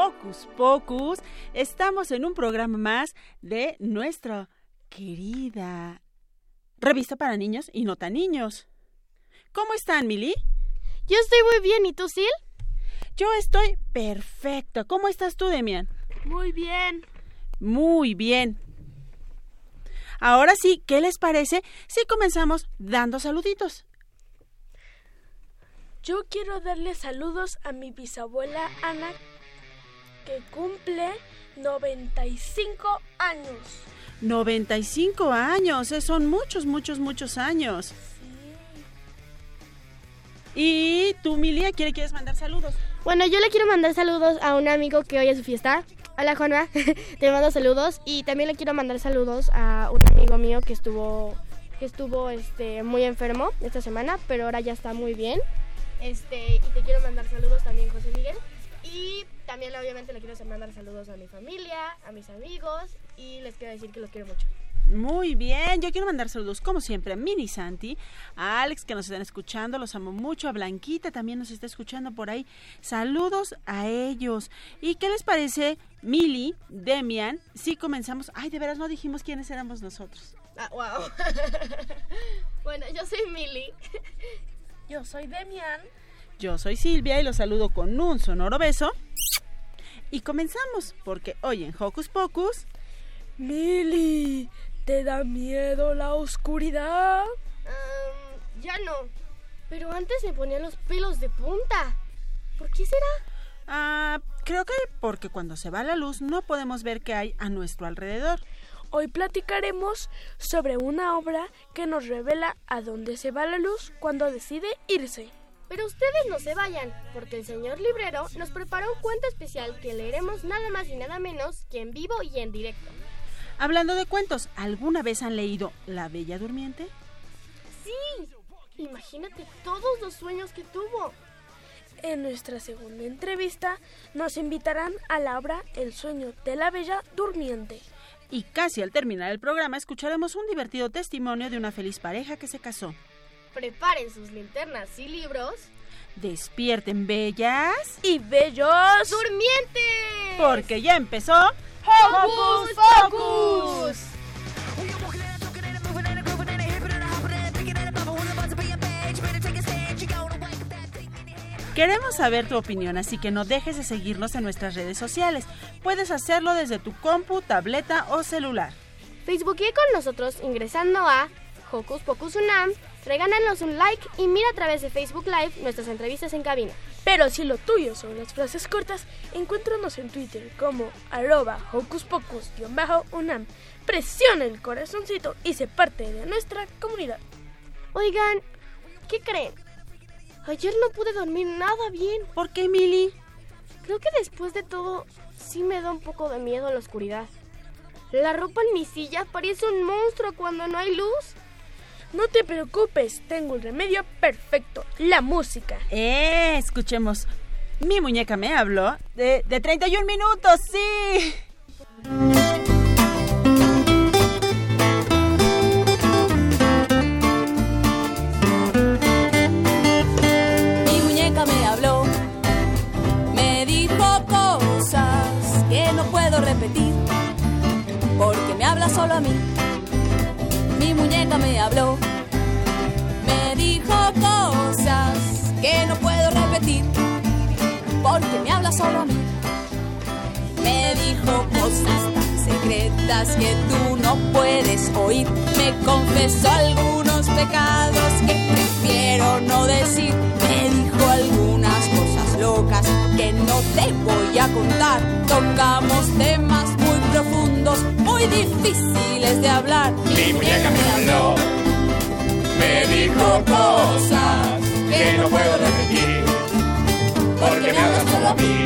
Hocus Pocus. Estamos en un programa más de nuestra querida revista para niños y no tan niños. ¿Cómo están, Mili? Yo estoy muy bien, ¿y tú, Sil? Yo estoy perfecto. ¿Cómo estás tú, Demian? Muy bien. Muy bien. Ahora sí, ¿qué les parece si comenzamos dando saluditos? Yo quiero darle saludos a mi bisabuela Ana, que cumple 95 años. 95 años, eh, son muchos, muchos, muchos años. ¿Y tú, Milia, quiere, quieres mandar saludos? Bueno, yo le quiero mandar saludos a un amigo que hoy es su fiesta. Hola, Juanma. Te mando saludos. Y también le quiero mandar saludos a un amigo mío que estuvo, que estuvo este, muy enfermo esta semana, pero ahora ya está muy bien. Este, y te quiero mandar saludos también, José Miguel. Y también, obviamente, le quiero mandar saludos a mi familia, a mis amigos. Y les quiero decir que los quiero mucho. Muy bien, yo quiero mandar saludos como siempre a Mini Santi, a Alex que nos están escuchando, los amo mucho, a Blanquita también nos está escuchando por ahí. Saludos a ellos. ¿Y qué les parece, Mili, Demian? Si comenzamos, ay, de veras no dijimos quiénes éramos nosotros. Ah, wow. bueno, yo soy Mili. yo soy Demian. Yo soy Silvia y los saludo con un sonoro beso. Y comenzamos, porque hoy en Hocus Pocus... Mili, ¿Te da miedo la oscuridad? Um, ya no. Pero antes me ponían los pelos de punta. ¿Por qué será? Ah, creo que porque cuando se va la luz no podemos ver qué hay a nuestro alrededor. Hoy platicaremos sobre una obra que nos revela a dónde se va la luz cuando decide irse. Pero ustedes no se vayan, porque el señor librero nos preparó un cuento especial que leeremos nada más y nada menos que en vivo y en directo. Hablando de cuentos, ¿alguna vez han leído La Bella Durmiente? Sí. Imagínate todos los sueños que tuvo. En nuestra segunda entrevista nos invitarán a la obra El sueño de la Bella Durmiente. Y casi al terminar el programa escucharemos un divertido testimonio de una feliz pareja que se casó. Preparen sus linternas y libros. Despierten bellas y bellos durmientes. Porque ya empezó ¡Hocus Pocus! Queremos saber tu opinión, así que no dejes de seguirnos en nuestras redes sociales. Puedes hacerlo desde tu compu, tableta o celular. Facebookee con nosotros ingresando a Hocus Pocus Unam, regálanos un like y mira a través de Facebook Live nuestras entrevistas en cabina. Pero si lo tuyo son las frases cortas, encuéntranos en Twitter como arroba hocuspocus-unam. Presiona el corazoncito y se parte de nuestra comunidad. Oigan, ¿qué creen? Ayer no pude dormir nada bien. ¿Por qué, Mili? Creo que después de todo, sí me da un poco de miedo la oscuridad. La ropa en mi silla parece un monstruo cuando no hay luz. No te preocupes, tengo el remedio perfecto, la música. Eh, escuchemos. Mi muñeca me habló de, de 31 minutos, sí. Mi muñeca me habló, me dijo cosas que no puedo repetir, porque me habla solo a mí mi muñeca me habló. Me dijo cosas que no puedo repetir, porque me habla solo a mí. Me dijo cosas tan secretas que tú no puedes oír. Me confesó algunos pecados que prefiero no decir. Me dijo algunas cosas locas que no te voy a contar. Tocamos temas muy profundos, muy difíciles de hablar. Mi muñeca me habló, me dijo cosas que no puedo repetir, porque me habla solo a mí.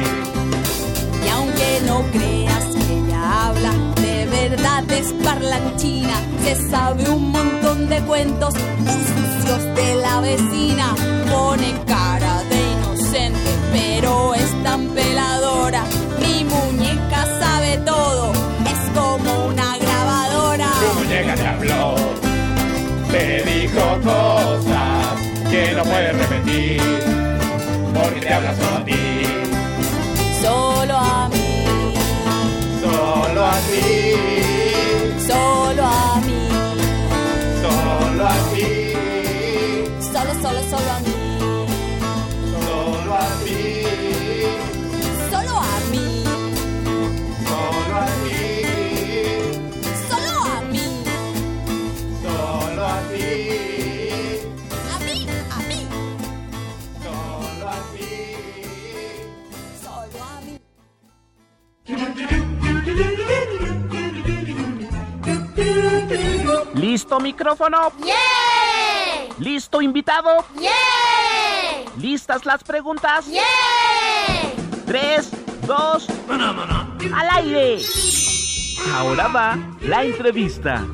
Y aunque no creas que ella habla, de verdad es parlanchina. Se sabe un montón de cuentos sucios de la vecina. Pone cara pero es tan peladora. Mi muñeca sabe todo, es como una grabadora. Tu muñeca te habló, te dijo cosas que no puedes repetir, porque te habla solo a ti. Solo a mí, Solo a ti, ¿Listo micrófono? ¿Listo invitado? ¿Listas las preguntas? Tres, dos, al aire. Ahora va la entrevista.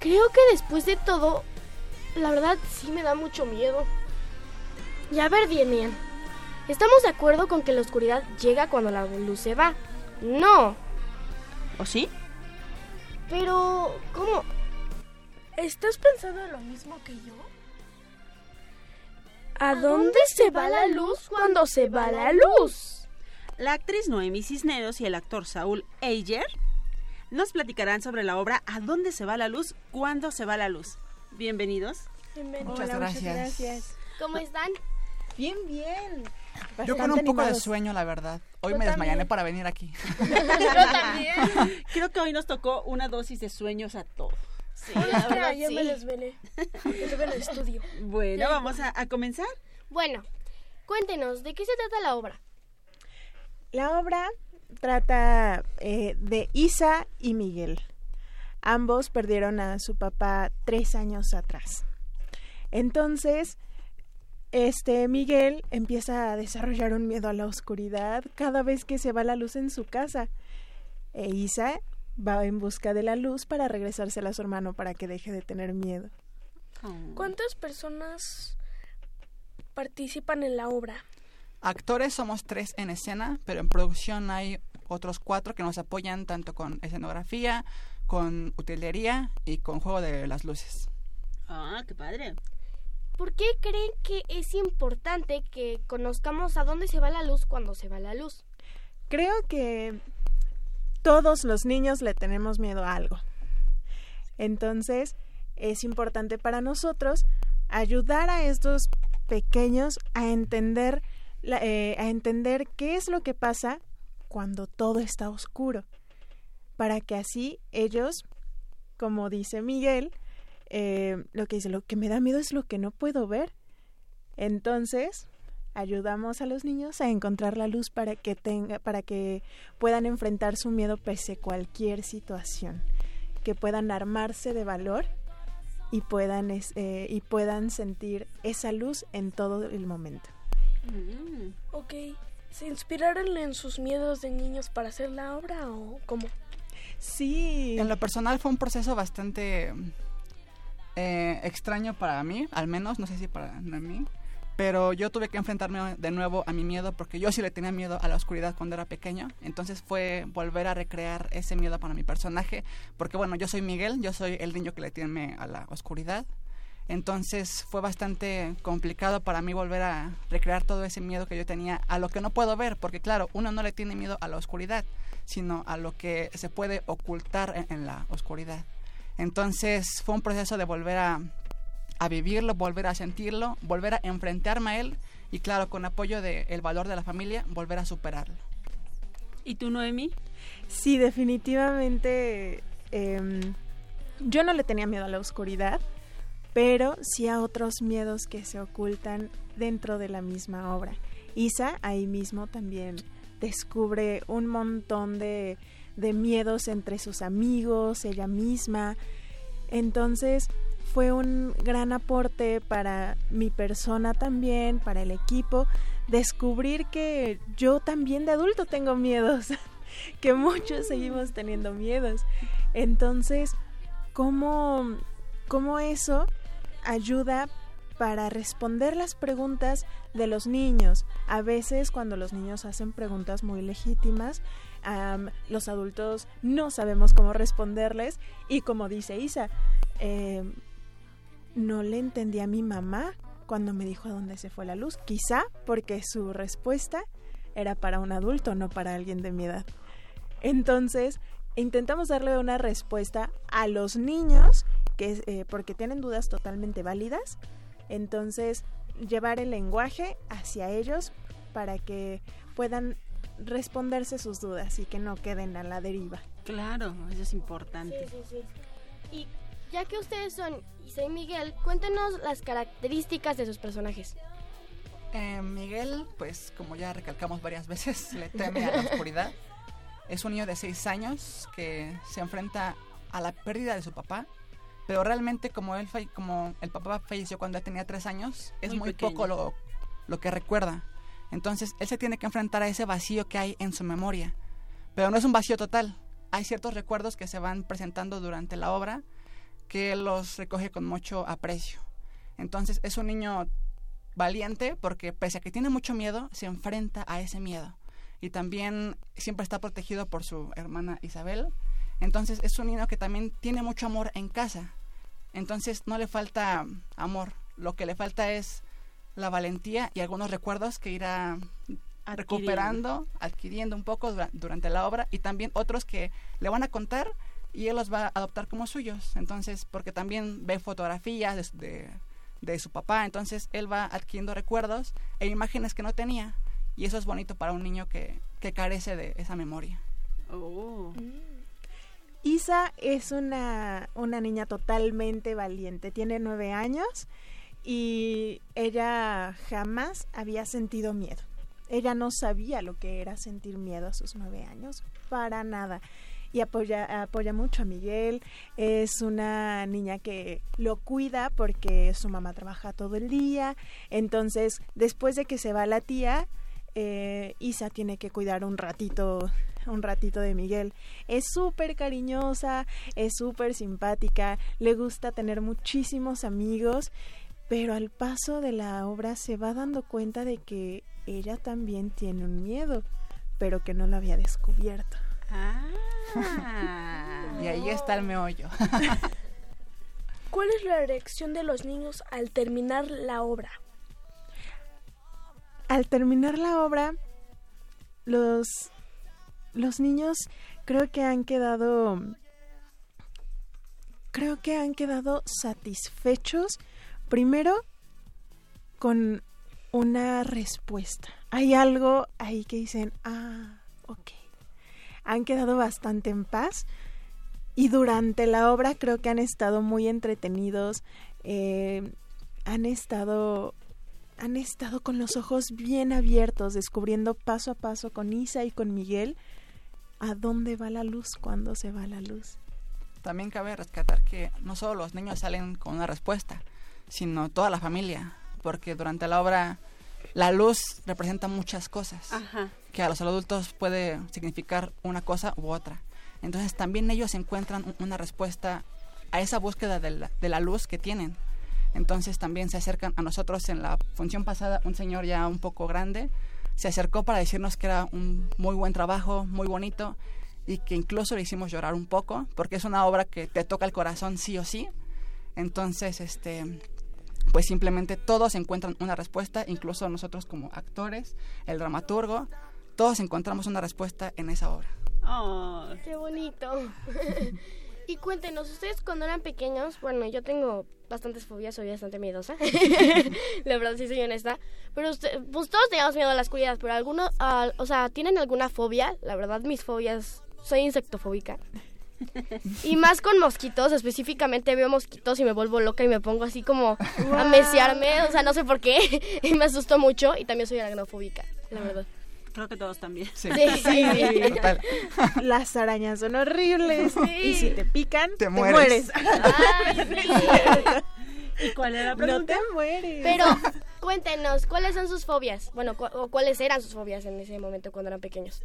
Creo que después de todo, la verdad sí me da mucho miedo. Y a ver, bien, bien. ¿Estamos de acuerdo con que la oscuridad llega cuando la luz se va? No. ¿O sí? Pero, ¿cómo? ¿Estás pensando en lo mismo que yo? ¿A dónde se va la luz cuando se va la luz? La actriz Noemi Cisneros y el actor Saúl Ayer nos platicarán sobre la obra ¿A dónde se va la luz? ¿Cuándo se va la luz? Bienvenidos. Muchas gracias. ¿Cómo están? Bien, bien. Yo con un poco de sueño, la verdad. Hoy Yo me desmayané para venir aquí. Yo también. Creo que hoy nos tocó una dosis de sueños a todos. Sí, la me desvelé. Estuve en el estudio. Bueno, vamos a, a comenzar. Bueno, cuéntenos, ¿de qué se trata la obra? La obra trata eh, de Isa y Miguel. Ambos perdieron a su papá tres años atrás. Entonces, este Miguel empieza a desarrollar un miedo a la oscuridad cada vez que se va la luz en su casa. E Isa va en busca de la luz para regresársela a su hermano para que deje de tener miedo. ¿Cuántas personas participan en la obra? Actores somos tres en escena, pero en producción hay otros cuatro que nos apoyan tanto con escenografía, con utilería y con juego de las luces. Ah, qué padre. ¿Por qué creen que es importante que conozcamos a dónde se va la luz cuando se va la luz? Creo que todos los niños le tenemos miedo a algo. Entonces, es importante para nosotros ayudar a estos pequeños a entender, eh, a entender qué es lo que pasa cuando todo está oscuro, para que así ellos, como dice Miguel, eh, lo que dice, lo que me da miedo es lo que no puedo ver. Entonces, ayudamos a los niños a encontrar la luz para que tenga, para que puedan enfrentar su miedo pese a cualquier situación, que puedan armarse de valor y puedan es- eh, y puedan sentir esa luz en todo el momento. Mm. Ok. ¿Se inspiraron en sus miedos de niños para hacer la obra o cómo? Sí. En lo personal fue un proceso bastante eh, extraño para mí, al menos, no sé si para mí, pero yo tuve que enfrentarme de nuevo a mi miedo porque yo sí le tenía miedo a la oscuridad cuando era pequeño, entonces fue volver a recrear ese miedo para mi personaje, porque bueno, yo soy Miguel, yo soy el niño que le tiene a la oscuridad, entonces fue bastante complicado para mí volver a recrear todo ese miedo que yo tenía a lo que no puedo ver, porque claro, uno no le tiene miedo a la oscuridad, sino a lo que se puede ocultar en la oscuridad. Entonces fue un proceso de volver a, a vivirlo, volver a sentirlo, volver a enfrentarme a él y claro, con apoyo del valor de la familia, volver a superarlo. ¿Y tú, Noemi? Sí, definitivamente. Em, yo no le tenía miedo a la oscuridad, pero sí a otros miedos que se ocultan dentro de la misma obra. Isa ahí mismo también descubre un montón de, de miedos entre sus amigos, ella misma. Entonces fue un gran aporte para mi persona también, para el equipo, descubrir que yo también de adulto tengo miedos, que muchos seguimos teniendo miedos. Entonces, ¿cómo, cómo eso ayuda para responder las preguntas de los niños. A veces cuando los niños hacen preguntas muy legítimas, los adultos no sabemos cómo responderles y como dice Isa, em, no le entendí a mi mamá cuando me dijo a dónde se fue la luz, quizá porque su respuesta era para un adulto, no para alguien de mi edad. Entonces, intentamos darle una respuesta a los niños que eh, porque tienen dudas totalmente válidas entonces, llevar el lenguaje hacia ellos para que puedan responderse sus dudas y que no queden a la deriva. Claro, eso es importante. Sí, sí, sí. Y ya que ustedes son Isa y Miguel, cuéntenos las características de sus personajes. Eh, Miguel, pues como ya recalcamos varias veces, le teme a la oscuridad. Es un niño de 6 años que se enfrenta a la pérdida de su papá pero realmente como él como el papá falleció cuando él tenía tres años, es muy, poco lo, lo que recuerda. Entonces él se tiene que enfrentar a ese vacío que hay en su memoria. Pero no es un vacío total. Hay ciertos recuerdos que se van presentando durante la obra que él los recoge con mucho aprecio. Entonces es un niño valiente porque pese a que tiene mucho miedo, se enfrenta a ese miedo. Y también siempre está protegido por su hermana Isabel, entonces es un niño que también tiene mucho amor en casa. Entonces no le falta amor, lo que le falta es la valentía y algunos recuerdos que irá recuperando, adquiriendo un poco durante la obra y también otros que le van a contar y él los va a adoptar como suyos. Entonces, porque también ve fotografías de, de, su papá, entonces él va adquiriendo recuerdos e imágenes que no tenía y eso es bonito para un niño que, que carece de esa memoria. Oh. Mm. Isa es una, una niña totalmente valiente, tiene nueve años y ella jamás había sentido miedo. Ella no sabía lo que era sentir miedo a sus nueve años, para nada. Y apoya, apoya mucho a Miguel. Es una niña que lo cuida porque su mamá trabaja todo el día. Entonces, después de que se va la tía, eh, Isa tiene que cuidar un ratito un ratito de Miguel. Es súper cariñosa, es súper simpática, le gusta tener muchísimos amigos, pero al paso de la obra se va dando cuenta de que ella también tiene un miedo, pero que no lo había descubierto. Ah. y ahí está el meollo. ¿Cuál es la reacción de los niños al terminar la obra? Al terminar la obra, los los niños creo que han quedado creo que han quedado satisfechos primero con una respuesta. Hay algo ahí que dicen, ah, ok. Han quedado bastante en paz y durante la obra creo que han estado muy entretenidos, eh, han estado han estado con los ojos bien abiertos, descubriendo paso a paso con Isa y con Miguel a dónde va la luz, cuándo se va la luz. También cabe rescatar que no solo los niños salen con una respuesta, sino toda la familia, porque durante la obra la luz representa muchas cosas, que a los adultos puede significar una cosa u otra. Entonces también ellos encuentran una respuesta a esa búsqueda de la, de la luz que tienen. Entonces también se acercan a nosotros en la función pasada un señor ya un poco grande se acercó para decirnos que era un muy buen trabajo, muy bonito y que incluso le hicimos llorar un poco porque es una obra que te toca el corazón sí o sí. Entonces, este pues simplemente todos encuentran una respuesta, incluso nosotros como actores, el dramaturgo, todos encontramos una respuesta en esa obra. Oh. ¡Qué bonito! Y cuéntenos, ustedes cuando eran pequeños, bueno, yo tengo bastantes fobias, soy bastante miedosa. la verdad, sí soy honesta. Pero usted, pues todos teníamos miedo a la oscuridad, pero algunos, o sea, ¿tienen alguna fobia? La verdad, mis fobias, soy insectofóbica. Y más con mosquitos, específicamente veo mosquitos y me vuelvo loca y me pongo así como a meciarme, o sea, no sé por qué, y me asusto mucho y también soy aracnofóbica, la verdad. Creo que todos también. Sí, sí, total. Las arañas son horribles y si te pican, te, mueres. ¿Y cuál era la pregunta? No te mueres. Pero cuéntenos, ¿cuáles son sus fobias? Bueno, cu o cuáles eran sus fobias en ese momento cuando eran pequeños.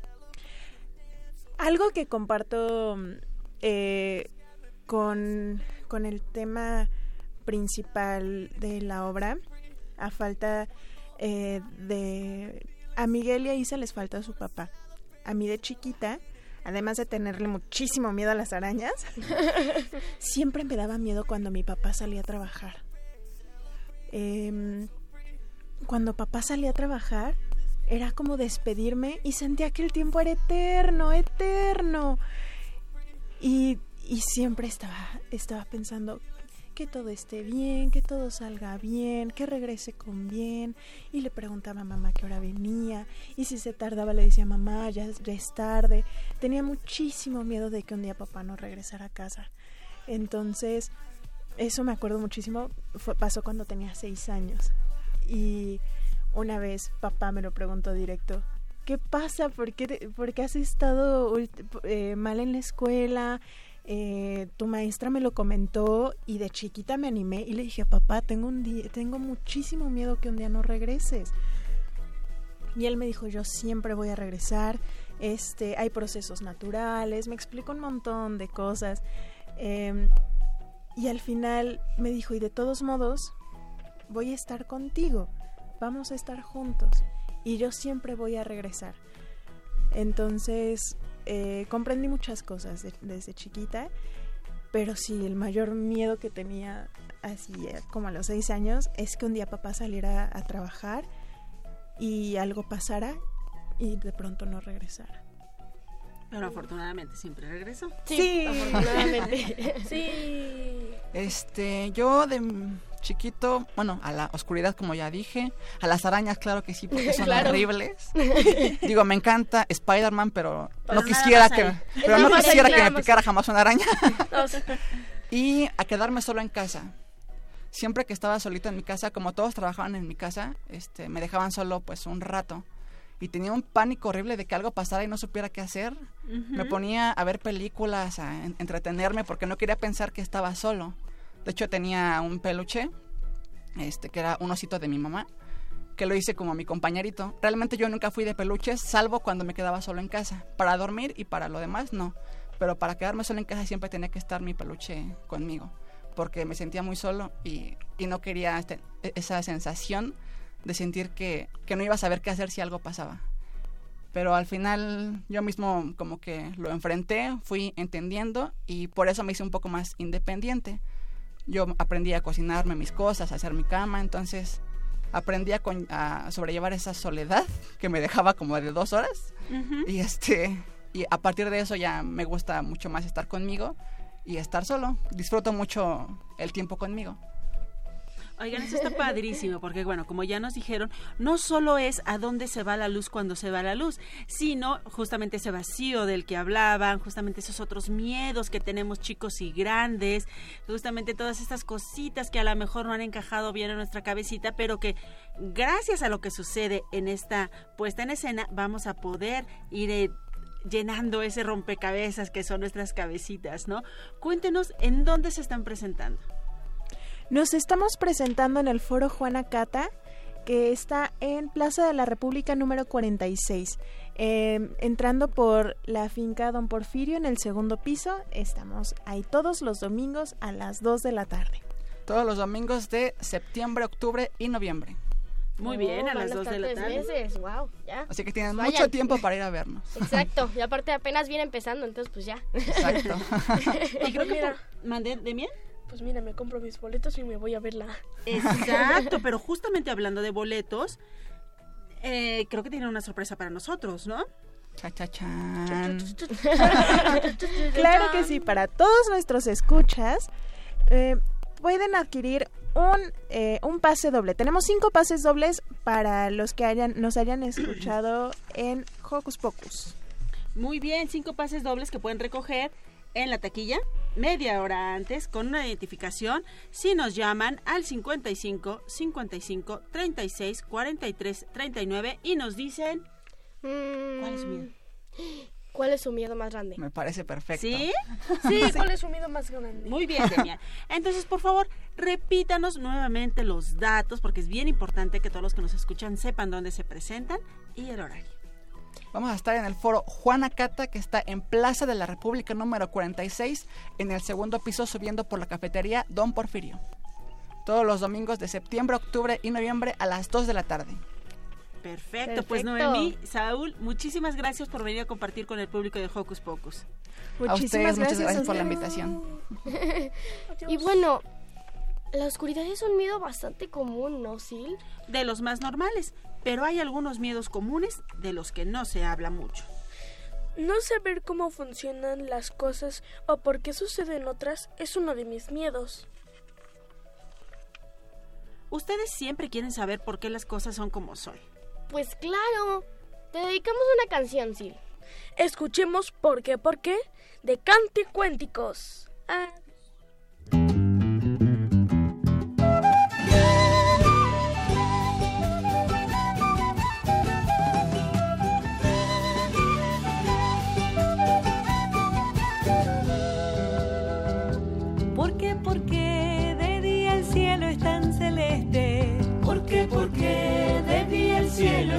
Algo que comparto eh, con, con el tema principal de la obra, a falta eh, de... A Miguel y a Isa les falta su papá. A mí de chiquita, además de tenerle muchísimo miedo a las arañas, siempre me daba miedo cuando mi papá salía a trabajar. Em, cuando papá salía a trabajar, era como despedirme y sentía que el tiempo era eterno, eterno. Y, y siempre estaba, estaba pensando que todo esté bien, que todo salga bien, que regrese con bien. Y le preguntaba a mamá qué hora venía. Y si se tardaba le decía mamá, ya, es tarde. Tenía muchísimo miedo de que un día papá no regresara a casa. Entonces, eso me acuerdo muchísimo. Fue, pasó cuando tenía seis años. Y una vez papá me lo preguntó directo. ¿qué pasa? ¿Por qué, has estado eh, mal en la escuela? Eh, tu maestra me lo comentó y de chiquita me animé y le dije, papá, tengo, un día, tengo muchísimo miedo que un día no regreses. Y él me dijo, yo siempre voy a regresar, este, hay procesos naturales, me explicó un montón de cosas. Em, y al final me dijo, y de todos modos, voy a estar contigo, vamos a estar juntos y yo siempre voy a regresar. Entonces, eh, comprendí muchas cosas desde chiquita, pero sí, el mayor miedo que tenía así eh, como a los seis años es que un día papá saliera a trabajar y algo pasara y de pronto no regresara. Pero afortunadamente siempre regresó. Sí, afortunadamente. sí. Este, yo de chiquito, bueno, a la oscuridad como ya dije, a las arañas claro que sí porque son horribles. Digo, me encanta Spider-Man, pero no quisiera que pero no quisiera que me picara jamás una araña. y a quedarme solo en casa. Siempre que estaba solito en mi casa, como todos trabajaban en mi casa, este me dejaban solo pues un rato y tenía un pánico horrible de que algo pasara y no supiera qué hacer. Me ponía a ver películas, a entretenerme porque no quería pensar que estaba solo. De hecho tenía un peluche, este que era un osito de mi mamá, que lo hice como mi compañerito. Realmente yo nunca fui de peluches, salvo cuando me quedaba solo en casa. Para dormir y para lo demás no. Pero para quedarme solo en casa siempre tenía que estar mi peluche conmigo, porque me sentía muy solo y, no quería este, esa sensación de sentir que, que no iba a saber qué hacer si algo pasaba. Pero al final yo mismo como que lo enfrenté, fui entendiendo y por eso me hice un poco más independiente. Yo aprendí a cocinarme mis cosas, a hacer mi cama, entonces aprendí a, a sobrellevar esa soledad que me dejaba como de dos horas. Y este y a partir de eso ya me gusta mucho más estar conmigo y estar solo. Disfruto mucho el tiempo conmigo. Oigan, eso está padrísimo, porque bueno, como ya nos dijeron, no solo es a dónde se va la luz cuando se va la luz, sino justamente ese vacío del que hablaban, justamente esos otros miedos que tenemos chicos y grandes, justamente todas estas cositas que a lo mejor no han encajado bien en nuestra cabecita, pero que gracias a lo que sucede en esta puesta en escena, vamos a poder ir eh, llenando ese rompecabezas que son nuestras cabecitas, ¿no? Cuéntenos en dónde se están presentando. Nos estamos presentando en el Foro Juana Cata, que está en Plaza de la República número 46. Em, entrando por la finca Don Porfirio en el segundo piso, estamos ahí todos los domingos a las 2 de la tarde. Todos los domingos de septiembre, octubre y noviembre. Muy bien, a las 2 de la tarde. Meses. Wow, ya. Así que tienen mucho tiempo para ir a vernos. Exacto, y aparte apenas viene empezando, entonces pues ya. Exacto. y creo que mandé de miel pues mira, me compro mis boletos y me voy a verla. Exacto, pero justamente hablando de boletos, eh, creo que tienen una sorpresa para nosotros, ¿no? Cha, cha, chan. claro que sí, para todos nuestros escuchas, eh, pueden adquirir un, eh, un pase doble. Tenemos cinco pases dobles para los que hayan, nos hayan escuchado en Hocus Pocus. Muy bien, cinco pases dobles que pueden recoger en la taquilla media hora antes con una identificación si nos llaman al 55 55 36 43 39 y nos dicen ¿cuál es su miedo? ¿Cuál es su miedo más grande? Me parece perfecto. ¿Sí? Sí, ¿cuál es su miedo más grande? Muy bien, Demian. Entonces, por favor, repítanos nuevamente los datos porque es bien importante que todos los que nos escuchan sepan dónde se presentan y el horario. Vamos a estar en el foro Juana Cata, que está en Plaza de la República número 46, en el segundo piso subiendo por la cafetería Don Porfirio. Todos los domingos de septiembre, octubre y noviembre a las 2 de la tarde. Perfecto, pues Perfecto. Noemí, Saúl, muchísimas gracias por venir a compartir con el público de Hocus Pocus. a ustedes, muchas gracias por la invitación. y bueno, la oscuridad es un miedo bastante común, ¿no, Sil? De los más normales, pero hay algunos miedos comunes de los que no se habla mucho. No saber cómo funcionan las cosas o por qué suceden otras es uno de mis miedos. Ustedes siempre quieren saber por qué las cosas son como son. Pues claro, te dedicamos una canción, Sil. Escuchemos por qué, por qué de Canticuénticos. Ah,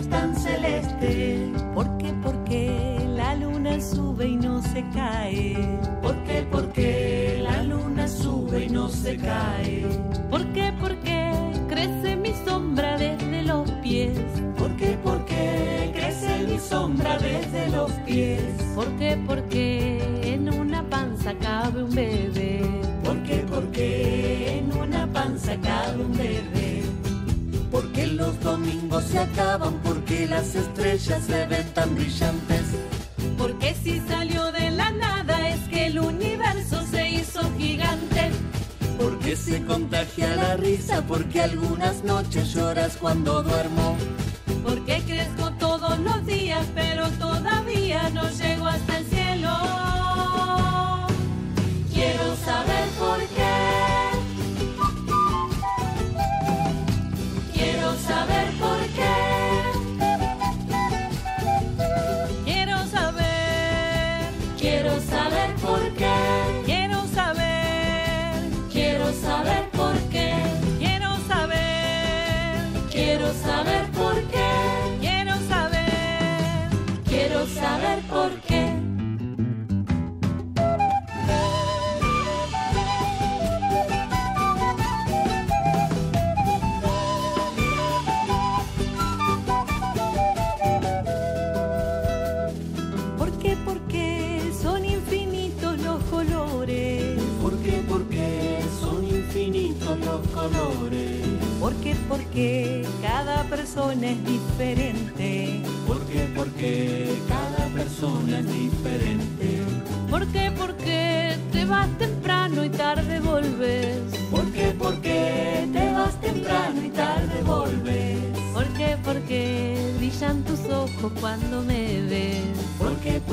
tan celeste? ¿Por qué, por qué la luna sube y no se cae? ¿Por qué, por qué la luna sube y no se cae? ¿Por qué, por qué crece mi sombra desde los pies? ¿Por qué, por qué crece mi sombra desde los pies? ¿Por qué, por qué en una panza cabe un bebé? ¿Por qué, por qué en una panza cabe un bebé? Porque los domingos se acaban, porque las estrellas se ven tan brillantes. Porque si salió de la nada es que el universo se hizo gigante. Porque se contagia la risa, porque algunas noches lloras cuando duermo. Porque crezco todos los días, pero todavía no llego hasta el cielo. Quiero saber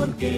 Porque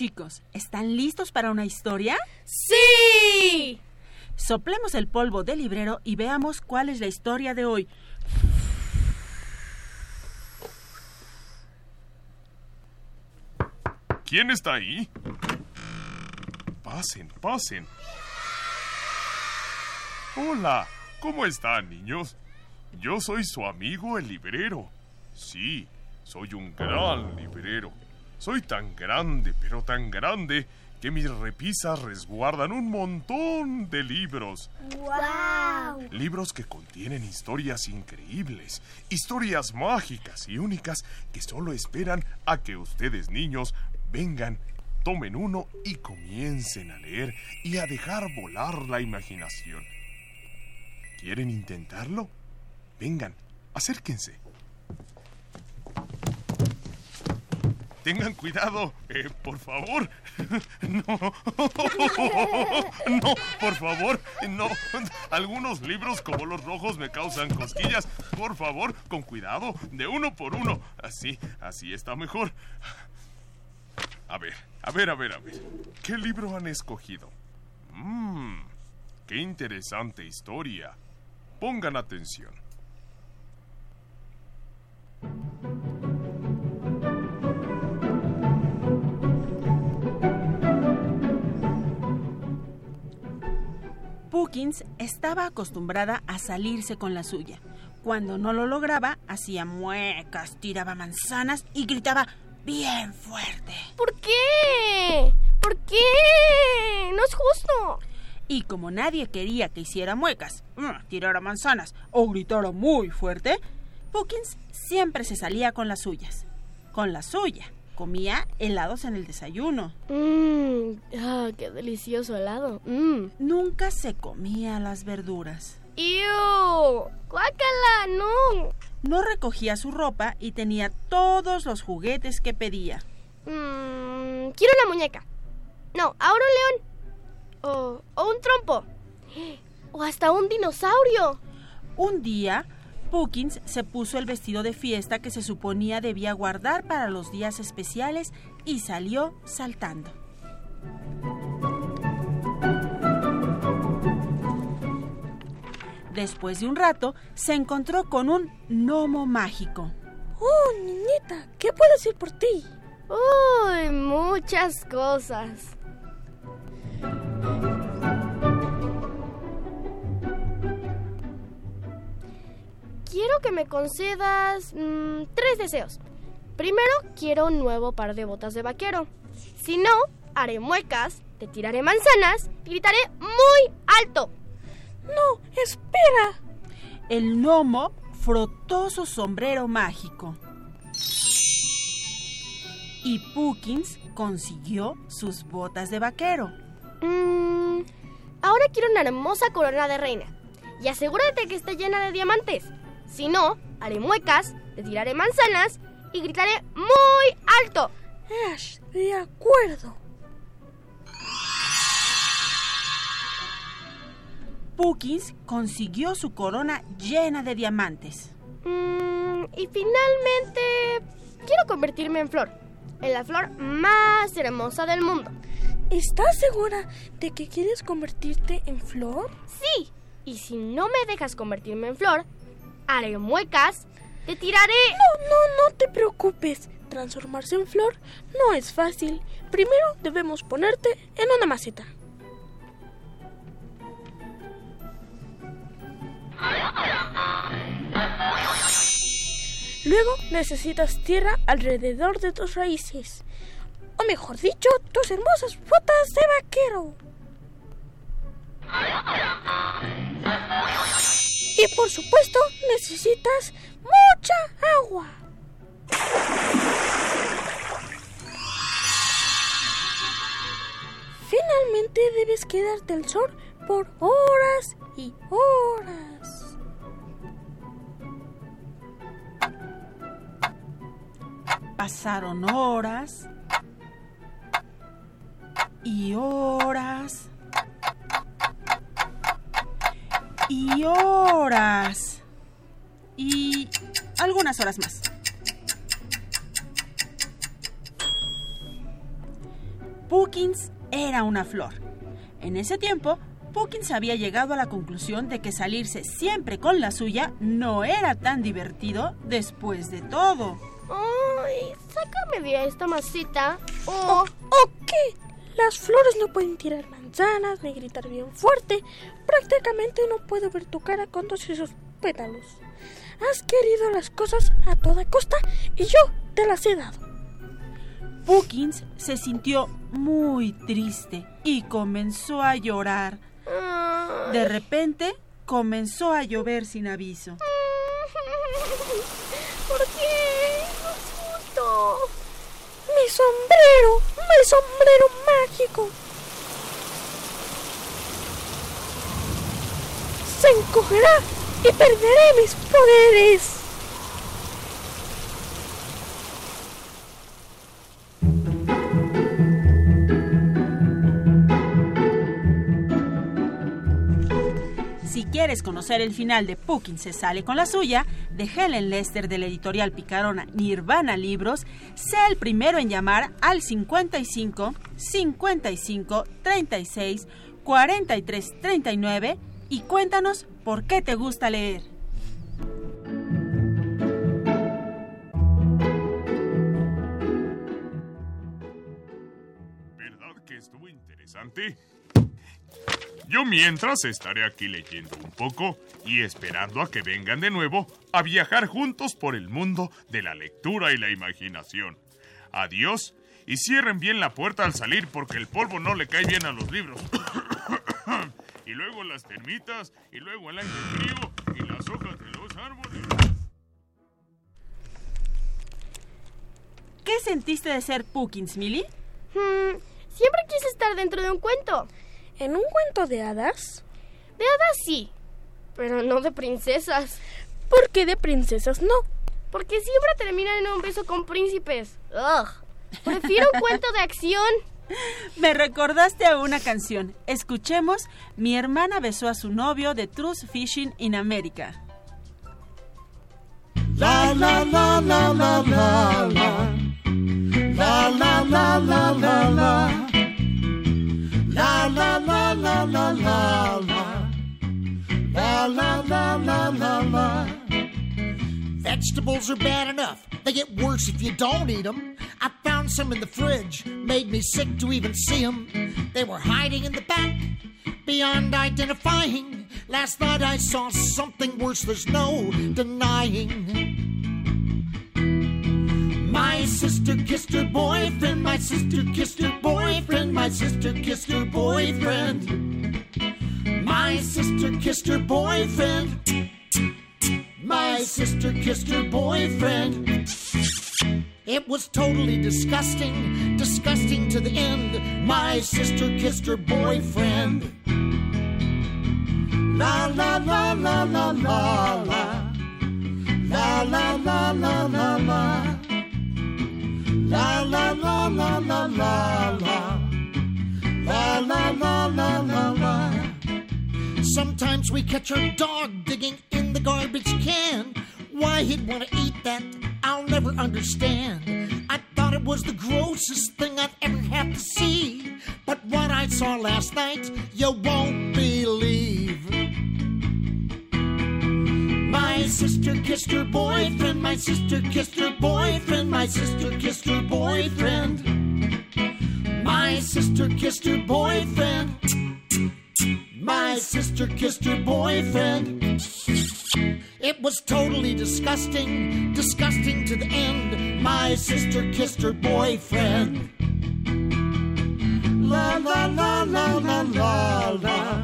Chicos, ¿están listos para una historia? ¡Sí! Soplemos el polvo del librero y veamos cuál es la historia de hoy. ¿Quién está ahí? Pasen, pasen. Hola, ¿cómo están, niños? Yo soy su amigo el librero. Sí, soy un gran librero. Soy tan grande, pero tan grande, que mis repisas resguardan un montón de libros. ¡Wow! Libros que contienen historias increíbles, historias mágicas y únicas que solo esperan a que ustedes niños vengan, tomen uno y comiencen a leer y a dejar volar la imaginación. ¿Quieren intentarlo? Vengan, acérquense. Tengan cuidado, eh, por favor. No. No, por favor, no. Algunos libros como los rojos me causan cosquillas. Por favor, con cuidado, de uno por uno. Así, así está mejor. A ver, a ver, a ver, a ver. ¿Qué libro han escogido? Mmm, qué interesante historia. Pongan atención. Puckins estaba acostumbrada a salirse con la suya. Cuando no lo lograba, hacía muecas, tiraba manzanas y gritaba bien fuerte. ¿Por qué? ¿Por qué? No es justo. Y como nadie quería que hiciera muecas, mm, tirara manzanas o gritara muy fuerte, Puckins siempre se salía con las suyas. Con la suya. Comía helados en el desayuno. Mmm, ah, qué delicioso helado. Mmm. Nunca se comía las verduras. ¡Ew! ¡Guácala! ¡No! No recogía su ropa y tenía todos los juguetes que pedía. Mmm, quiero una muñeca. No, ahora un león. O, o un trompo. O hasta un dinosaurio. Un día, Puckins se puso el vestido de fiesta que se suponía debía guardar para los días especiales y salió saltando. Después de un rato, se encontró con un gnomo mágico. ¡Oh, niñita! ¿Qué puedo hacer por ti? Uy, muchas cosas. Quiero que me concedas mmm, tres deseos. Primero, quiero un nuevo par de botas de vaquero. Si no, haré muecas, te tiraré manzanas y gritaré muy alto. No, espera. El gnomo frotó su sombrero mágico. Y Puckins consiguió sus botas de vaquero. Mm, ahora quiero una hermosa corona de reina. Y asegúrate que esté llena de diamantes. Si no, haré muecas, te tiraré manzanas y gritaré muy alto. Ash, de acuerdo. Puckins consiguió su corona llena de diamantes. Mm, y finalmente, quiero convertirme en flor. En la flor más hermosa del mundo. ¿Estás segura de que quieres convertirte en flor? Sí. Y si no me dejas convertirme en flor, haré muecas, te tiraré... No, no, no te preocupes. Transformarse en flor no es fácil. Primero debemos ponerte en una maceta. Luego necesitas tierra alrededor de tus raíces. O mejor dicho, tus hermosas botas de vaquero. Y por supuesto, necesitas mucha agua. Finalmente debes quedarte al sol por horas y horas. Pasaron horas y horas y horas y algunas horas más. Pukins era una flor. En ese tiempo, Pukins había llegado a la conclusión de que salirse siempre con la suya no era tan divertido después de todo. Ay, sácame de esta masita. Oh. ¿O qué? Las flores no pueden tirar manzanas ni gritar bien fuerte. Prácticamente no puedo ver tu cara con todos esos pétalos. Has querido las cosas a toda costa y yo te las he dado. Pukins se sintió muy triste y comenzó a llorar. De repente comenzó a llover sin aviso. ¿Por qué? No es justo. Mi sombrero, mi sombrero mágico. Se encogerá y perderé mis poderes. Si quieres conocer el final de Pukin se sale con la suya, de Helen Lester de la editorial Picarona Nirvana Libros, sea el primero en llamar al 55 55 36 43 39 y cuéntanos por qué te gusta leer. ¿Verdad que estuvo interesante? Yo mientras estaré aquí leyendo un poco y esperando a que vengan de nuevo a viajar juntos por el mundo de la lectura y la imaginación. Adiós y cierren bien la puerta al salir porque el polvo no le cae bien a los libros. y luego las termitas y luego el aire frío y las hojas de los árboles. ¿Qué sentiste de ser Pukins, Millie? Hmm, siempre quise estar dentro de un cuento. ¿En un cuento de hadas? De hadas sí, pero no de princesas. ¿Por qué de princesas no? Porque siempre terminan en un beso con príncipes. Ugh. Prefiero un cuento de acción. Me recordaste a una canción. Escuchemos Mi hermana besó a su novio de Truth Fishing in America. La la la la la la la La la la la la la La la la la la la la La la la la la Vegetables are bad enough. They get worse if you don't eat them. I found some in the fridge. Made me sick to even see them. They were hiding in the back. Beyond identifying. Last night I saw something worse. There's no denying. My sister kissed her boyfriend. My sister kissed her boyfriend. My sister kissed her boyfriend. My sister kissed her boyfriend. My sister kissed her boyfriend. It was totally disgusting, disgusting to the end. My sister kissed her boyfriend. La la la la la la la. La la la la la la. La la la la la la la. La la la la la la. Sometimes we catch our dog digging in the garbage can. Why he'd want to eat that, I'll never understand. I thought it was the grossest thing I'd ever have to see. But what I saw last night, you won't believe. My sister kissed her boyfriend, my sister kissed her boyfriend, my sister kissed her boyfriend. My sister kissed her boyfriend. My sister kissed her boyfriend. It was totally disgusting, disgusting to the end. My sister kissed her boyfriend. La la la la la la la.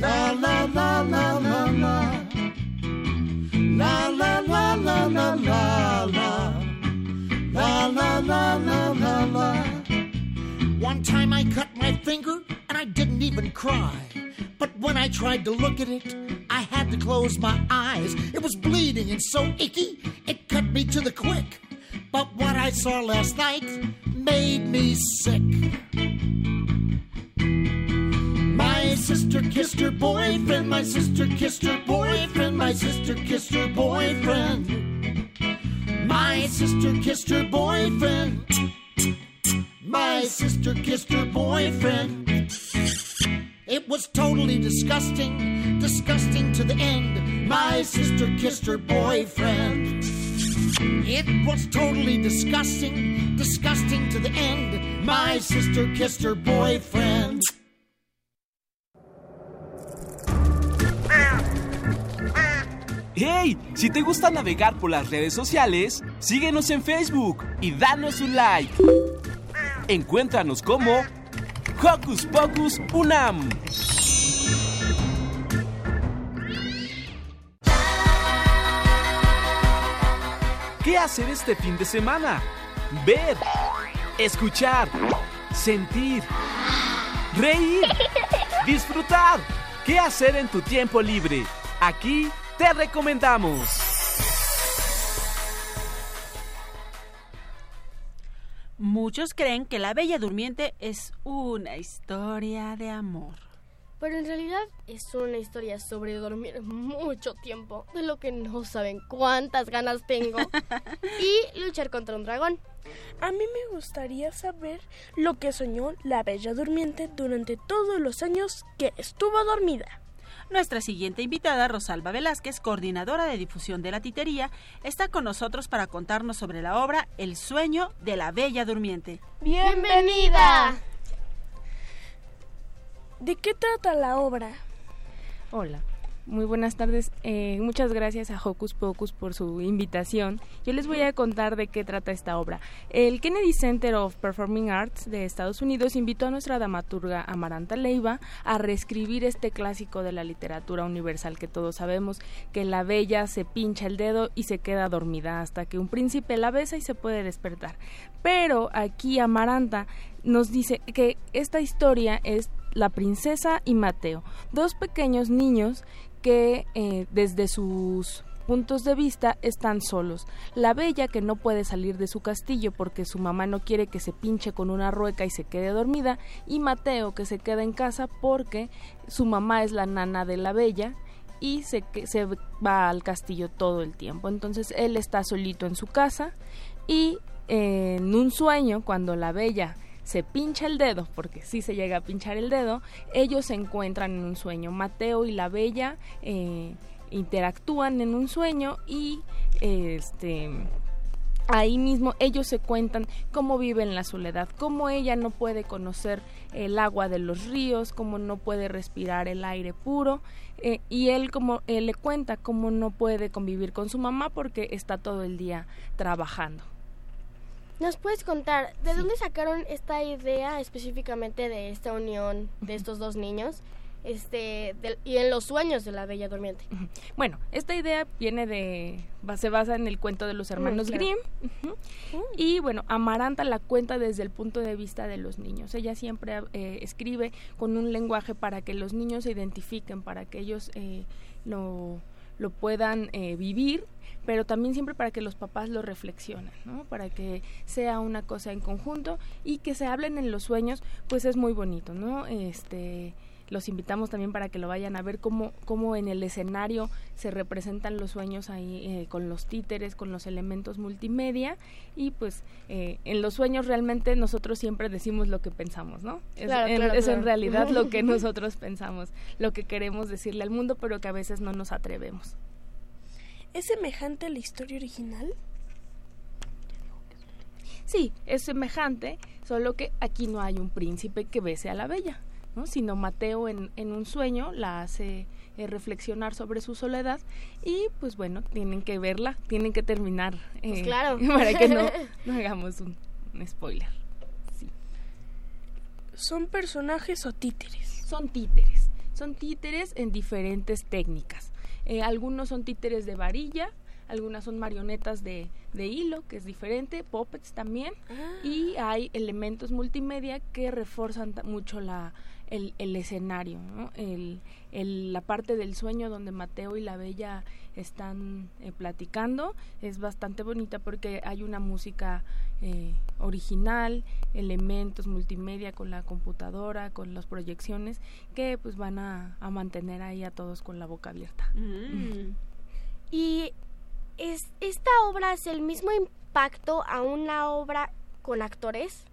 La la la la la la. La la la la la la la. La la la la la la. One time I cut my finger and I didn't even cry. But when I tried to look at it, I had to close my eyes. It was bleeding and so icky, it cut me to the quick. But what I saw last night made me sick. My sister kissed her boyfriend, my sister kissed her boyfriend, my sister kissed her boyfriend. My sister kissed her boyfriend. My sister kissed her boyfriend. It was totally disgusting, disgusting to the end. My sister kissed her boyfriend. It was totally disgusting, disgusting to the end. My sister kissed her boyfriend. ¡Hey! Si te gusta navegar por las redes sociales, síguenos en Facebook y danos un like. Encuéntranos como Hocus Pocus Unam. ¿Qué hacer este fin de semana? Ver, escuchar, sentir, reír, disfrutar. ¿Qué hacer en tu tiempo libre? Aquí te recomendamos. Muchos creen que La Bella Durmiente es una historia de amor. Pero en realidad es una historia sobre dormir mucho tiempo, de lo que no saben cuántas ganas tengo, y luchar contra un dragón. A mí me gustaría saber lo que soñó la Bella Durmiente durante todos los años que estuvo dormida. Nuestra siguiente invitada, Rosalba Velázquez, coordinadora de difusión de la titería, está con nosotros para contarnos sobre la obra El sueño de la Bella Durmiente. ¡Bienvenida! ¿De qué trata la obra? Hola, muy buenas tardes. Eh, muchas gracias a Hocus Pocus por su invitación. Yo les voy a contar de qué trata esta obra. El Kennedy Center of Performing Arts de Estados Unidos invitó a nuestra dramaturga Amaranta Leiva a reescribir este clásico de la literatura universal que todos sabemos, que la bella se pincha el dedo y se queda dormida hasta que un príncipe la besa y se puede despertar. Pero aquí Amaranta nos dice que esta historia es la princesa y Mateo, dos pequeños niños que eh, desde sus puntos de vista están solos. La bella que no puede salir de su castillo porque su mamá no quiere que se pinche con una rueca y se quede dormida, y Mateo que se queda en casa porque su mamá es la nana de la bella y se, se va al castillo todo el tiempo. Entonces él está solito en su casa y eh, en un sueño cuando la bella se pincha el dedo, porque sí se llega a pinchar el dedo, ellos se encuentran en un sueño. Mateo y la Bella eh, interactúan en un sueño y este ahí mismo ellos se cuentan cómo vive en la soledad, cómo ella no puede conocer el agua de los ríos, cómo no puede respirar el aire puro, eh, y él como él le cuenta cómo no puede convivir con su mamá porque está todo el día trabajando. ¿Nos puedes contar de dónde sacaron esta idea específicamente de esta unión de estos dos niños? Este, y en los sueños de la Bella Durmiente. Bueno, esta idea viene de, se basa en el cuento de los hermanos Grimm. Y bueno, Amaranta la cuenta desde el punto de vista de los niños. Ella siempre eh, escribe con un lenguaje para que los niños se identifiquen, para que ellos eh, lo, lo puedan eh, vivir pero también siempre para que los papás lo reflexionen, ¿no? Para que sea una cosa en conjunto y que se hablen en los sueños, pues es muy bonito, ¿no? Este los invitamos también para que lo vayan a ver cómo, cómo en el escenario se representan los sueños ahí eh, con los títeres, con los elementos multimedia y pues eh, en los sueños realmente nosotros siempre decimos lo que pensamos, ¿no? Es, en, es en realidad lo que nosotros pensamos, lo que queremos decirle al mundo, pero que a veces no nos atrevemos. ¿Es semejante a la historia original? Sí, es semejante, solo que aquí no hay un príncipe que bese a la bella, ¿no? sino Mateo en, en un sueño la hace eh, reflexionar sobre su soledad y pues bueno, tienen que verla, tienen que terminar pues eh, claro. para que no, no hagamos un, un spoiler. Sí. ¿Son personajes o títeres? Son títeres, son títeres en diferentes técnicas. Eh, algunos son títeres de varilla, algunas son marionetas de, de hilo, que es diferente, puppets también, y hay elementos multimedia que reforzan mucho la, el, el escenario, ¿no? el, el, la parte del sueño donde Mateo y la Bella están eh, platicando es bastante bonita porque hay una música eh, original, elementos multimedia con la computadora, con las proyecciones que pues van a, a mantener ahí a todos con la boca abierta. Mm. Y es, esta obra hace el mismo impacto a una obra con actores.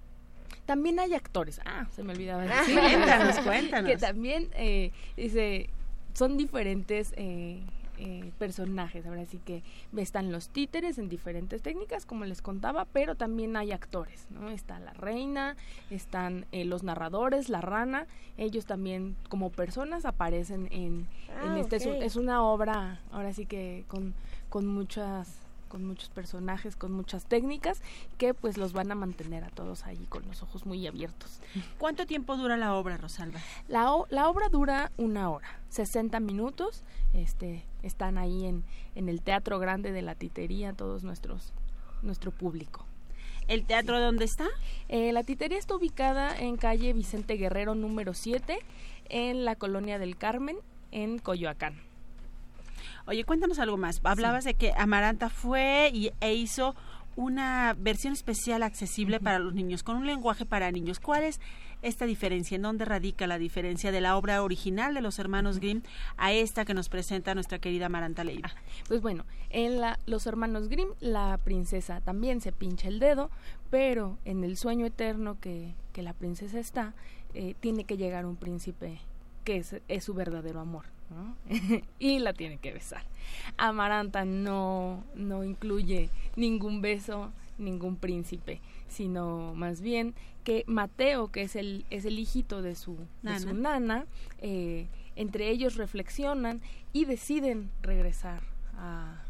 También hay actores. Ah, se me olvidaba Ah, decir. cuéntanos, cuéntanos. Que también, eh, dice, son diferentes eh, eh, personajes. Ahora sí que están los títeres en diferentes técnicas, como les contaba, pero también hay actores, ¿no? Está la reina, están eh, los narradores, la rana. Ellos también, como personas, aparecen en, en Ah, este. es un- ok. Es, una obra, ahora sí que con, con muchas con muchos personajes, con muchas técnicas, que pues los van a mantener a todos ahí con los ojos muy abiertos. ¿Cuánto tiempo dura la obra, Rosalba? La, obra dura una hora, 60 minutos. Este, están ahí en, en el Teatro Grande de la Titería todos nuestros nuestro público. ¿El teatro dónde está? Eh, la Titería está ubicada en calle Vicente Guerrero número 7, en la colonia del Carmen, en Coyoacán. Oye, cuéntanos algo más. Hablabas de que Amaranta fue y, e hizo una versión especial accesible para los niños, con un lenguaje para niños. ¿Cuál es esta diferencia? ¿En dónde radica la diferencia de la obra original de los hermanos Grimm a esta que nos presenta nuestra querida Amaranta Leiva? Pues bueno, en la, Los Hermanos Grimm, la princesa también se pincha el dedo, pero en el sueño eterno que, que la princesa está, eh, tiene que llegar un príncipe que es, es su verdadero amor. ¿No? y la tiene que besar. Amaranta no, no incluye ningún beso, ningún príncipe, sino más bien que Mateo, que es el, es el hijito de su de su Nana. nana, eh, entre ellos reflexionan y deciden regresar a,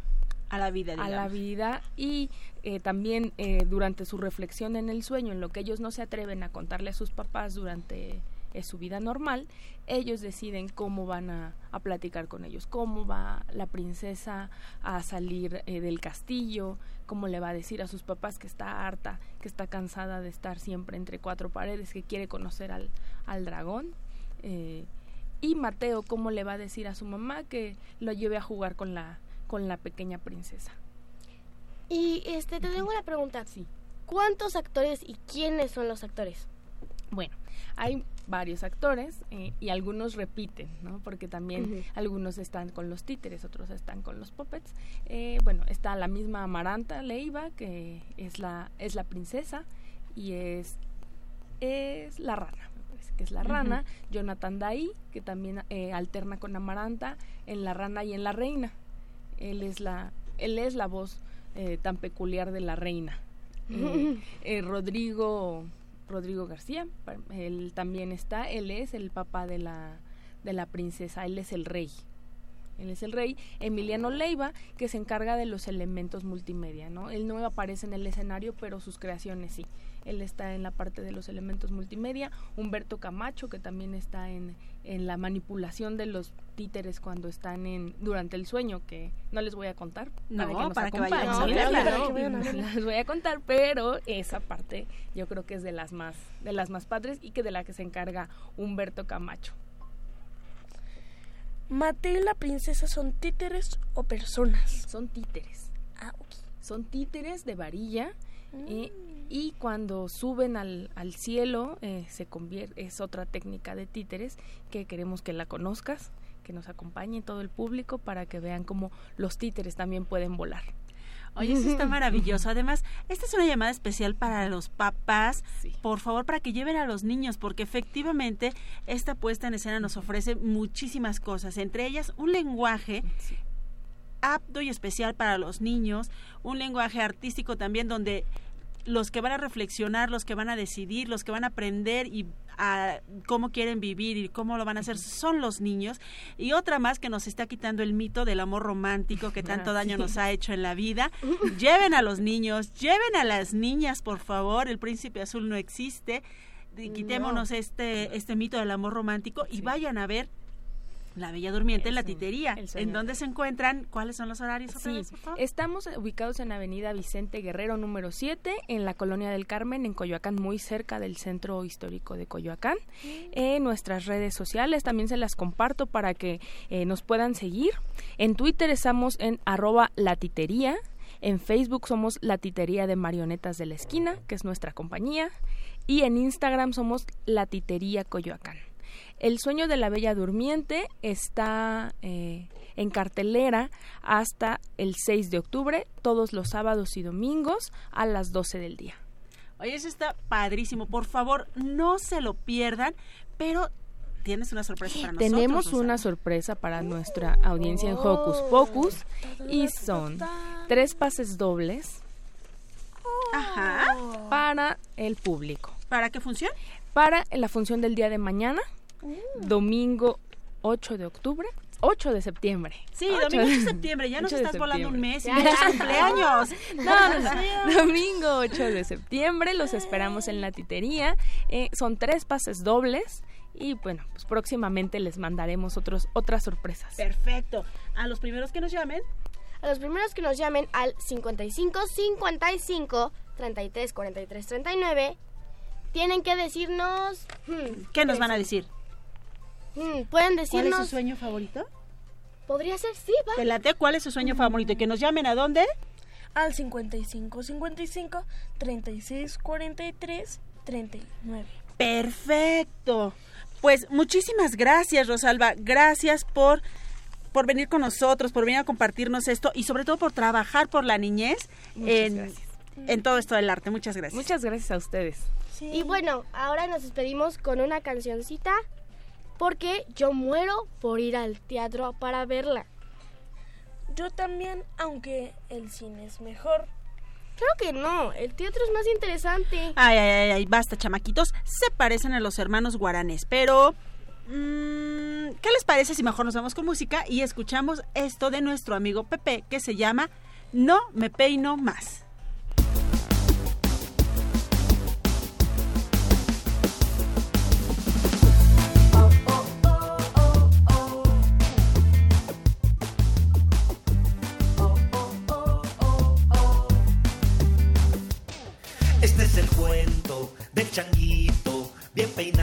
A la vida, a la vida y eh, también eh, durante su reflexión en el sueño, en lo que ellos no se atreven a contarle a sus papás durante eh, su vida normal, ellos deciden cómo van a, a platicar con ellos, cómo va la princesa a salir eh, del castillo, cómo le va a decir a sus papás que está harta, que está cansada de estar siempre entre cuatro paredes, que quiere conocer al, al dragón. eh, y Mateo cómo le va a decir a su mamá que lo lleve a jugar con la con la pequeña princesa. Y este te tengo una pregunta. ¿Cuántos actores y quiénes son los actores? Bueno, hay varios actores eh, y algunos repiten, ¿no? Porque también algunos están con los títeres, otros están con los puppets. Eh, bueno, está la misma Amaranta Leiva, que es la, es la princesa y es, es la rana, me parece que es la rana. Jonathan Dai, que también eh, alterna con Amaranta en la rana y en la reina. Él es la, él es la voz eh, tan peculiar de la reina. Rodrigo Rodrigo García, él también está, él es el papá de la de la princesa, él es el rey. Él es el rey. Emiliano Leiva, que se encarga de los elementos multimedia, ¿no? Él no aparece en el escenario, pero sus creaciones sí. Él está en la parte de los elementos multimedia. Humberto Camacho, que también está en, en la manipulación de los títeres cuando están en durante el sueño, que no les voy a contar. No, para que, nos para que vayan verla, Claro, ¿no? verla. les voy a contar, pero esa parte yo creo que es de las más de las más padres y que de la que se encarga Humberto Camacho. Mateo y la princesa son títeres o personas. Son títeres. Ah, ok. Son títeres de varilla eh, Mm. y cuando suben al, al cielo eh, se convierte es otra técnica de títeres que queremos que la conozcas, que nos acompañe todo el público para que vean cómo los títeres también pueden volar. Oye, eso está maravilloso. Además, esta es una llamada especial para los papás, por favor, para que lleven a los niños, porque efectivamente esta puesta en escena nos ofrece muchísimas cosas, entre ellas un lenguaje apto y especial para los niños, un lenguaje artístico también donde los que van a reflexionar, los que van a decidir, los que van a aprender y a cómo quieren vivir y cómo lo van a hacer son los niños. Y otra más que nos está quitando el mito del amor romántico que tanto daño nos ha hecho en la vida. Lleven a los niños, lleven a las niñas, por favor. El príncipe azul no existe. Quitémonos este, este mito del amor romántico y vayan a ver La Bella Durmiente en la titería. ¿En dónde se encuentran? ¿Cuáles son los horarios? Sí, estamos ubicados en Avenida Vicente Guerrero número 7, en la Colonia del Carmen, en Coyoacán, muy cerca del Centro Histórico de Coyoacán. En nuestras redes sociales también se las comparto para que eh, nos puedan seguir. En Twitter estamos en arroba latitería. En Facebook somos La Titería de Marionetas de la Esquina, que es nuestra compañía. Y en Instagram somos La Titería Coyoacán. El sueño de la Bella Durmiente está eh, en cartelera hasta el 6 de octubre, todos los sábados y domingos a las 12 del día. Oye, eso está padrísimo. Por favor, no se lo pierdan, pero tienes una sorpresa para nosotros. Tenemos una sorpresa para nuestra audiencia en Hocus Pocus y son tres pases dobles para el público. ¿Para qué función? Para la función del día de mañana domingo 8 de octubre. 8 de septiembre. Sí, domingo 8 de septiembre. Ya nos estás volando un mes y cumpleaños. No, no, no. Domingo 8 de septiembre. Los esperamos en la titería. Eh, son tres pases dobles. Y bueno, pues próximamente les mandaremos otros, otras sorpresas. Perfecto. A los primeros que nos llamen. A los primeros que nos llamen al 55 55 33 43 39 tienen que decirnos... Hmm, ¿Qué nos van a decir? Mm, ¿Pueden decirnos... ¿Cuál es su sueño favorito? Podría ser, sí, va. ¿cuál es su sueño favorito? ¿Y que nos llamen a dónde? Al 55 55 36 43 39. Perfecto. Pues muchísimas gracias, Rosalba. Gracias por por venir con nosotros, por venir a compartirnos esto y sobre todo por trabajar por la niñez en, en todo esto del arte. Muchas gracias. Muchas gracias a ustedes. Y bueno, ahora nos despedimos con una cancioncita porque yo muero por ir al teatro para verla. Yo también, aunque el cine es mejor. Creo que no, el teatro es más interesante. Ay, ay, ay, basta, chamaquitos. Se parecen a los hermanos guaranes, pero... Mmm, ¿Qué les parece si mejor nos vamos con música y escuchamos esto de nuestro amigo Pepe que se llama No me peino más? Del changuito bien peinado,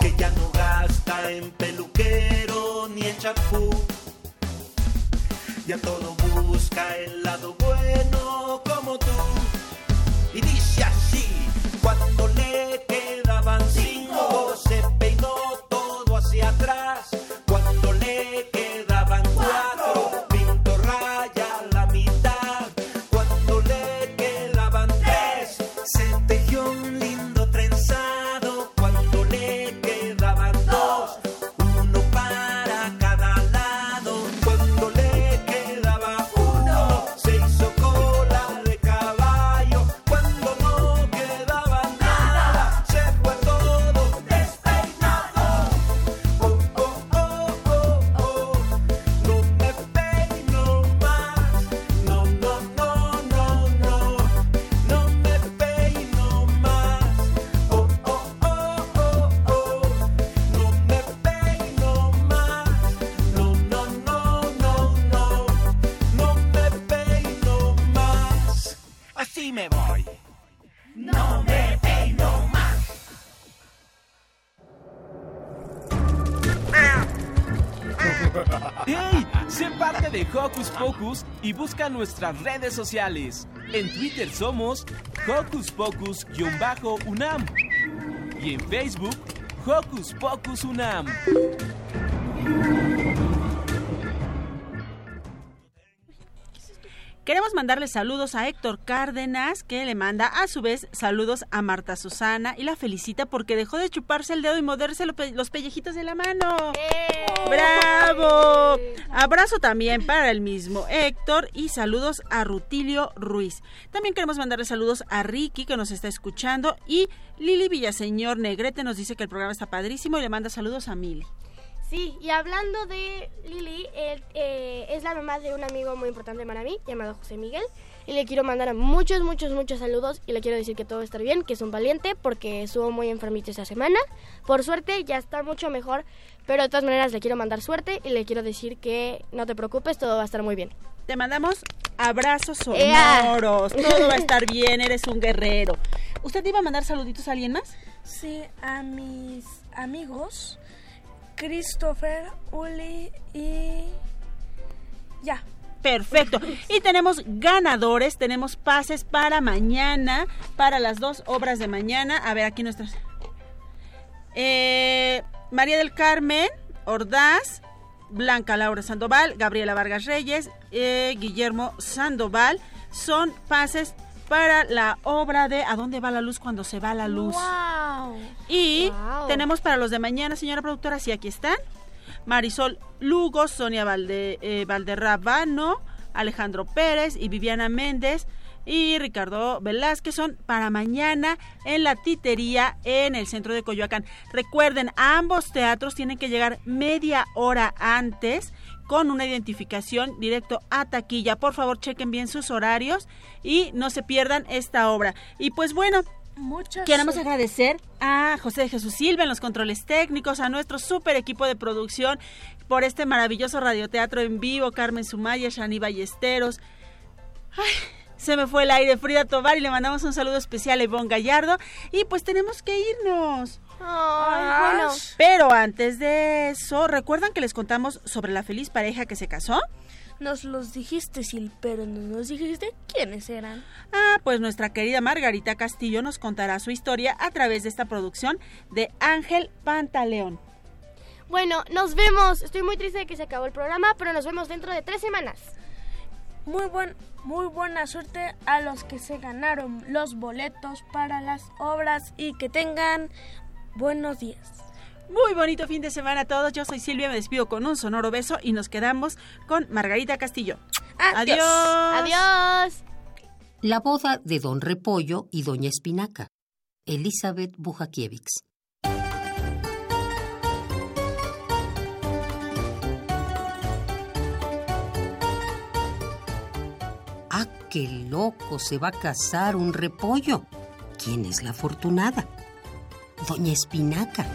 Que ya no gasta en peluquero ni en champú. Ya todo busca el lado bueno como tú. Y dice así, cuando le quedaban cinco, se peinó todo hacia atrás. Hocus Pocus y busca nuestras redes sociales. En Twitter somos Hocus Pocus-UNAM y en Facebook Hocus Pocus UNAM. Queremos mandarle saludos a Héctor Cárdenas, que le manda a su vez saludos a Marta Susana y la felicita porque dejó de chuparse el dedo y morderse los pellejitos de la mano. ¡Bravo! Abrazo también para el mismo Héctor y saludos a Rutilio Ruiz. También queremos mandarle saludos a Ricky, que nos está escuchando, y Lili Villaseñor Negrete nos dice que el programa está padrísimo y le manda saludos a Mili. Sí, y hablando de Lili, eh, es la mamá de un amigo muy importante para mí, llamado José Miguel. Y le quiero mandar muchos, muchos, muchos saludos. Y le quiero decir que todo está bien, que es un valiente, porque estuvo muy enfermito esta semana. Por suerte, ya está mucho mejor. Pero de todas maneras, le quiero mandar suerte y le quiero decir que no te preocupes, todo va a estar muy bien. Te mandamos abrazos sonoros. Todo va a estar bien, eres un guerrero. ¿Usted iba a mandar saluditos a alguien más? Sí, a mis amigos Christopher, Uli y ya. Perfecto. Y tenemos ganadores, tenemos pases para mañana, para las dos obras de mañana. A ver, aquí nuestras... Eh, María del Carmen Ordaz, Blanca Laura Sandoval, Gabriela Vargas Reyes, eh, Guillermo Sandoval. Son pases para la obra de ¿A dónde va la luz cuando se va la luz? Y tenemos para los de mañana, señora productora, sí, aquí están. Marisol Lugo, Sonia Valde, eh, Valderrabano, Alejandro Pérez y Viviana Méndez y Ricardo Velázquez son para mañana en la titería en el centro de Coyoacán. Recuerden, ambos teatros tienen que llegar media hora antes con una identificación directo a taquilla. Por favor, chequen bien sus horarios y no se pierdan esta obra. Y pues bueno, Muchas Queremos agradecer a José de Jesús Silva en los controles técnicos, a nuestro super equipo de producción por este maravilloso radioteatro en vivo, Carmen Sumaya, Shani Ballesteros. Ay, se me fue el aire, Frida Tobar, y le mandamos un saludo especial a Ivonne Gallardo. Y pues tenemos que irnos. Bueno. Pero antes de eso, ¿recuerdan que les contamos sobre la feliz pareja que se casó? Nos los dijiste, Sil, pero no nos dijiste quiénes eran. Ah, pues nuestra querida Margarita Castillo nos contará su historia a través de esta producción de Ángel Pantaleón. Bueno, nos vemos. Estoy muy triste de que se acabó el programa, pero nos vemos dentro de tres semanas. Muy, buen, muy buena suerte a los que se ganaron los boletos para las obras y que tengan buenos días. Muy bonito fin de semana a todos. Yo soy Silvia, me despido con un sonoro beso y nos quedamos con Margarita Castillo. Adiós. Adiós. La boda de Don Repollo y Doña Espinaca. Elizabeth Bujakiewicz. qué loco se va a casar un repollo. ¿Quién es la afortunada? Doña Espinaca.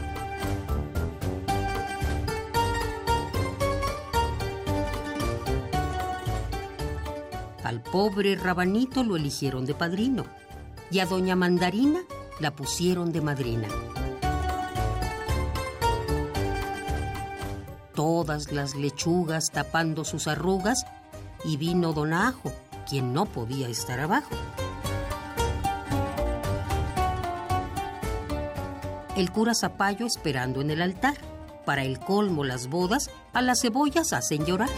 Al pobre rabanito lo eligieron de padrino y a doña Mandarina la pusieron de madrina. Todas las lechugas tapando sus arrugas y vino don Ajo quien no podía estar abajo. El cura Zapallo esperando en el altar. Para el colmo las bodas, a las cebollas hacen llorar.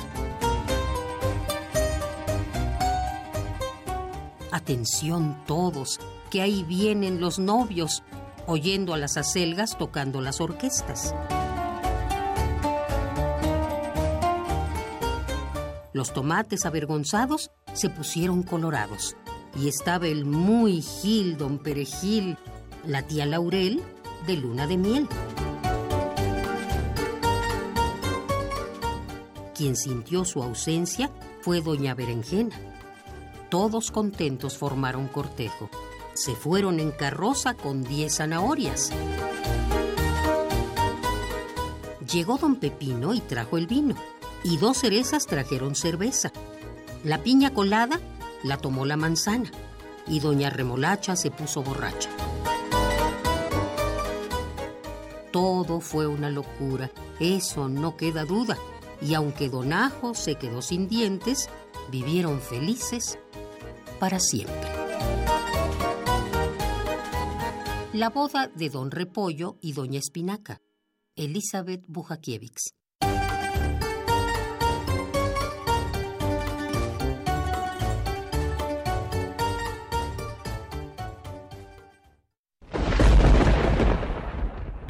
Atención todos, que ahí vienen los novios, oyendo a las acelgas tocando las orquestas. Los tomates avergonzados se pusieron colorados y estaba el muy gil don Perejil, la tía Laurel, de luna de miel. Quien sintió su ausencia fue doña Berenjena. Todos contentos formaron cortejo. Se fueron en carroza con diez zanahorias. Llegó don Pepino y trajo el vino, y dos cerezas trajeron cerveza. La piña colada la tomó la manzana y doña Remolacha se puso borracha. Todo fue una locura, eso no queda duda. y aunque Don Ajo se quedó sin dientes, vivieron felices para siempre. La boda de Don Repollo y Doña Espinaca. Elizabeth Bujakiewicz.